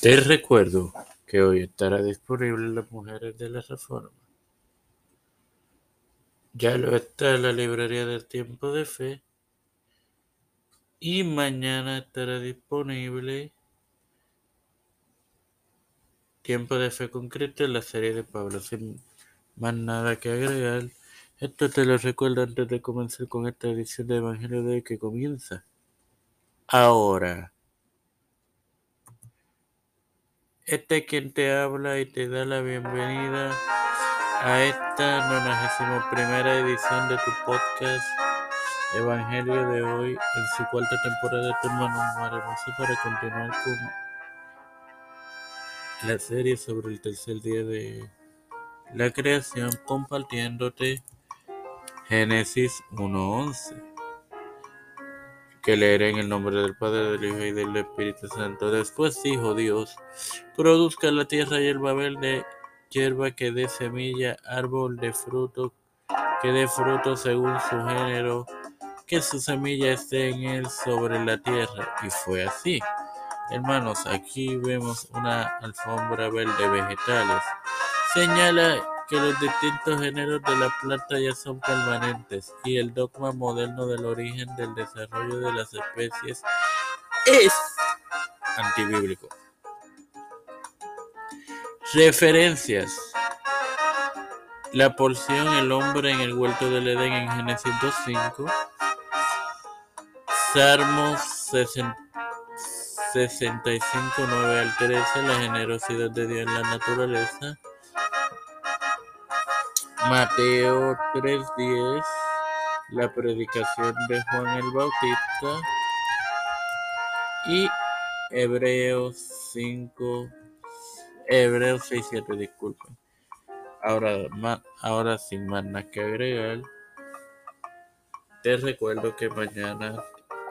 Te recuerdo que hoy estará disponible Las Mujeres de la Reforma. Ya lo está en la librería del Tiempo de Fe. Y mañana estará disponible Tiempo de Fe Concreto en la serie de Pablo. Sin más nada que agregar, esto te lo recuerdo antes de comenzar con esta edición de Evangelio de que comienza ahora. Este es quien te habla y te da la bienvenida a esta 91 primera edición de tu podcast Evangelio de hoy en su cuarta temporada de tu hermano Hermoso para continuar con la serie sobre el tercer día de la creación compartiéndote Génesis 1.11 que leeré en el nombre del Padre, del Hijo y del Espíritu Santo. Después dijo Dios, produzca la tierra hierba verde, hierba que dé semilla, árbol de fruto, que dé fruto según su género, que su semilla esté en él sobre la tierra. Y fue así. Hermanos, aquí vemos una alfombra verde vegetales. Señala que los distintos géneros de la planta ya son permanentes y el dogma moderno del origen del desarrollo de las especies es antibíblico. Referencias. La porción El hombre en el huerto del Edén en Génesis 2.5. Salmos 65.9 al 13. La generosidad de Dios en la naturaleza. Mateo 3:10, la predicación de Juan el Bautista y Hebreos 5, Hebreos 6, 7, disculpen. Ahora, ahora sin más nada que agregar, te recuerdo que mañana,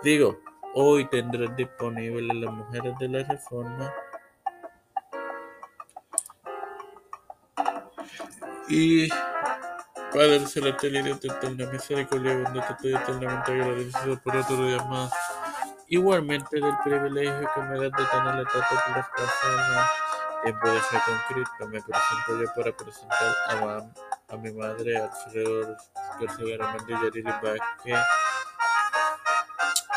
digo, hoy tendrás disponible las mujeres de la reforma y Padre celestial y Dios de eterna misericordia y bondad, estoy eternamente agradecido por otro día más. Igualmente del privilegio que me das de tener la trato por las personas. Tiempo de fe con Cristo, me presento yo para presentar a, a mi madre, Alfredo García Garamendi, Yariri Vázquez,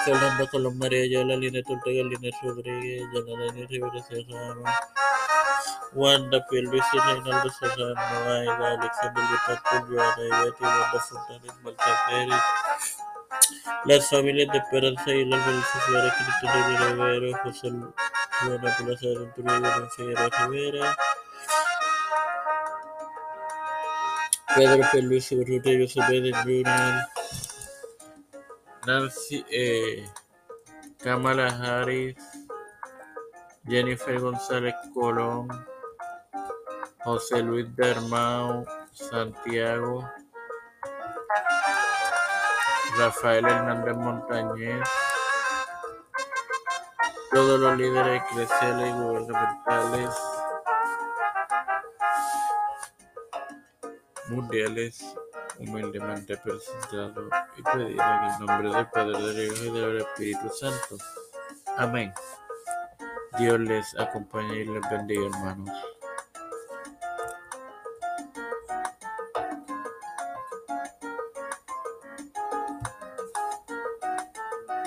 Fernando Colón María Yola, Lina Ortega, Lina Rodríguez, Yanalani Rivera Serrano, Wanda Pelvis y Reinaldo Serrano, Aida, Alexander Betancourt, Joana Ivete, Wanda Fontanes, Marta Pérez, las familias de Esperanza y las Flores, Cristina Rivero, José Luana Plaza de Ventura Juan Figueroa Rivera, Pedro Pelvis Urrutia y José Pérez Jr., Nancy, eh, Kamala Harris, Jennifer González Colón, José Luis Dermau, Santiago, Rafael Hernández Montañez, todos los líderes eclesiales y gubernamentales mundiales humildemente presentado y pedido en el nombre del Padre, del Hijo y del Espíritu Santo. Amén. Dios les acompañe y les bendiga, hermanos.